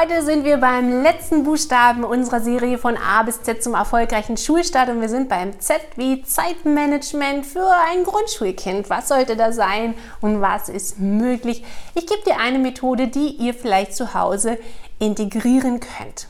Heute sind wir beim letzten Buchstaben unserer Serie von A bis Z zum erfolgreichen Schulstart und wir sind beim Z wie Zeitmanagement für ein Grundschulkind. Was sollte da sein und was ist möglich? Ich gebe dir eine Methode, die ihr vielleicht zu Hause integrieren könnt.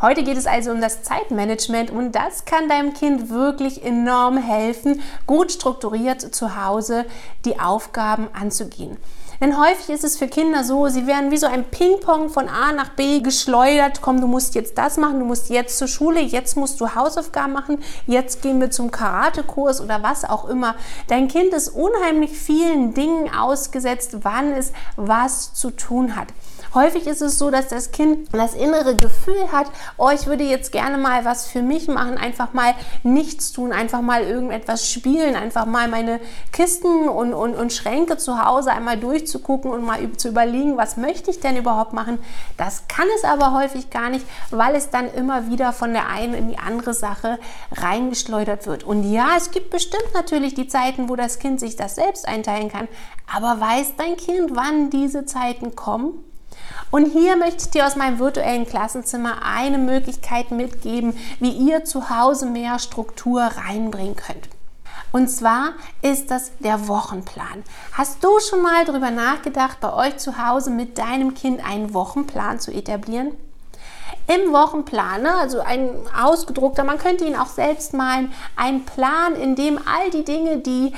Heute geht es also um das Zeitmanagement und das kann deinem Kind wirklich enorm helfen, gut strukturiert zu Hause die Aufgaben anzugehen. Denn häufig ist es für Kinder so, sie werden wie so ein Ping-Pong von A nach B geschleudert. Komm, du musst jetzt das machen, du musst jetzt zur Schule, jetzt musst du Hausaufgaben machen, jetzt gehen wir zum Karatekurs oder was auch immer. Dein Kind ist unheimlich vielen Dingen ausgesetzt, wann es was zu tun hat. Häufig ist es so, dass das Kind das innere Gefühl hat, oh, ich würde jetzt gerne mal was für mich machen, einfach mal nichts tun, einfach mal irgendetwas spielen, einfach mal meine Kisten und, und, und Schränke zu Hause einmal durchzugucken und mal zu überlegen, was möchte ich denn überhaupt machen. Das kann es aber häufig gar nicht, weil es dann immer wieder von der einen in die andere Sache reingeschleudert wird. Und ja, es gibt bestimmt natürlich die Zeiten, wo das Kind sich das selbst einteilen kann, aber weiß dein Kind, wann diese Zeiten kommen? Und hier möchte ich dir aus meinem virtuellen Klassenzimmer eine Möglichkeit mitgeben, wie ihr zu Hause mehr Struktur reinbringen könnt. Und zwar ist das der Wochenplan. Hast du schon mal darüber nachgedacht, bei euch zu Hause mit deinem Kind einen Wochenplan zu etablieren? Im Wochenplan, ne, also ein ausgedruckter, man könnte ihn auch selbst malen, ein Plan, in dem all die Dinge, die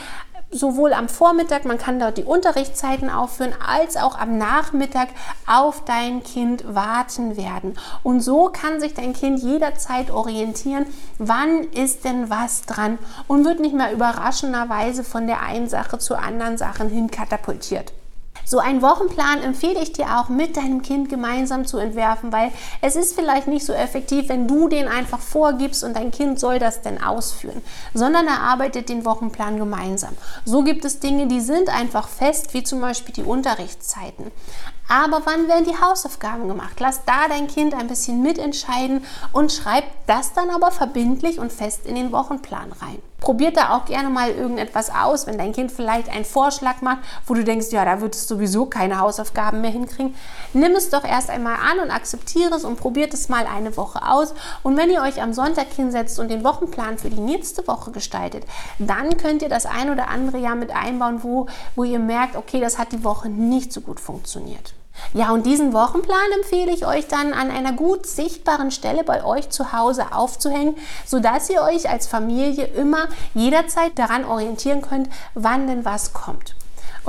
sowohl am Vormittag, man kann dort die Unterrichtszeiten aufführen, als auch am Nachmittag auf dein Kind warten werden. Und so kann sich dein Kind jederzeit orientieren, wann ist denn was dran und wird nicht mehr überraschenderweise von der einen Sache zu anderen Sachen hin katapultiert. So einen Wochenplan empfehle ich dir auch mit deinem Kind gemeinsam zu entwerfen, weil es ist vielleicht nicht so effektiv, wenn du den einfach vorgibst und dein Kind soll das denn ausführen, sondern er arbeitet den Wochenplan gemeinsam. So gibt es Dinge, die sind einfach fest, wie zum Beispiel die Unterrichtszeiten. Aber wann werden die Hausaufgaben gemacht? Lass da dein Kind ein bisschen mitentscheiden und schreib das dann aber verbindlich und fest in den Wochenplan rein. Probiert da auch gerne mal irgendetwas aus, wenn dein Kind vielleicht einen Vorschlag macht, wo du denkst, ja, da wird es sowieso keine Hausaufgaben mehr hinkriegen. Nimm es doch erst einmal an und akzeptiere es und probiert es mal eine Woche aus. Und wenn ihr euch am Sonntag hinsetzt und den Wochenplan für die nächste Woche gestaltet, dann könnt ihr das ein oder andere ja mit einbauen, wo, wo ihr merkt, okay, das hat die Woche nicht so gut funktioniert. Ja, und diesen Wochenplan empfehle ich euch dann an einer gut sichtbaren Stelle bei euch zu Hause aufzuhängen, sodass ihr euch als Familie immer jederzeit daran orientieren könnt, wann denn was kommt.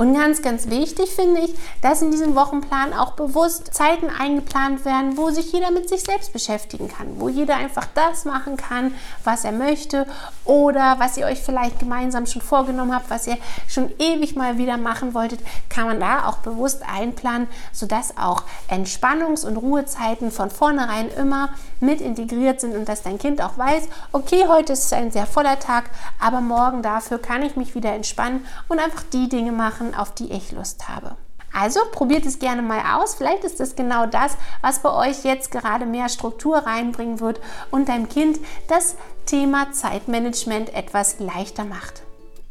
Und ganz, ganz wichtig finde ich, dass in diesem Wochenplan auch bewusst Zeiten eingeplant werden, wo sich jeder mit sich selbst beschäftigen kann, wo jeder einfach das machen kann, was er möchte oder was ihr euch vielleicht gemeinsam schon vorgenommen habt, was ihr schon ewig mal wieder machen wolltet, kann man da auch bewusst einplanen, sodass auch Entspannungs- und Ruhezeiten von vornherein immer mit integriert sind und dass dein Kind auch weiß, okay, heute ist ein sehr voller Tag, aber morgen dafür kann ich mich wieder entspannen und einfach die Dinge machen, auf die ich Lust habe. Also probiert es gerne mal aus. Vielleicht ist das genau das, was bei euch jetzt gerade mehr Struktur reinbringen wird und deinem Kind das Thema Zeitmanagement etwas leichter macht.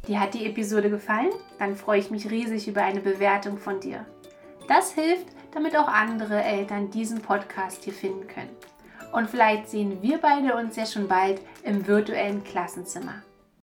Dir hat die Episode gefallen? Dann freue ich mich riesig über eine Bewertung von dir. Das hilft, damit auch andere Eltern diesen Podcast hier finden können. Und vielleicht sehen wir beide uns ja schon bald im virtuellen Klassenzimmer.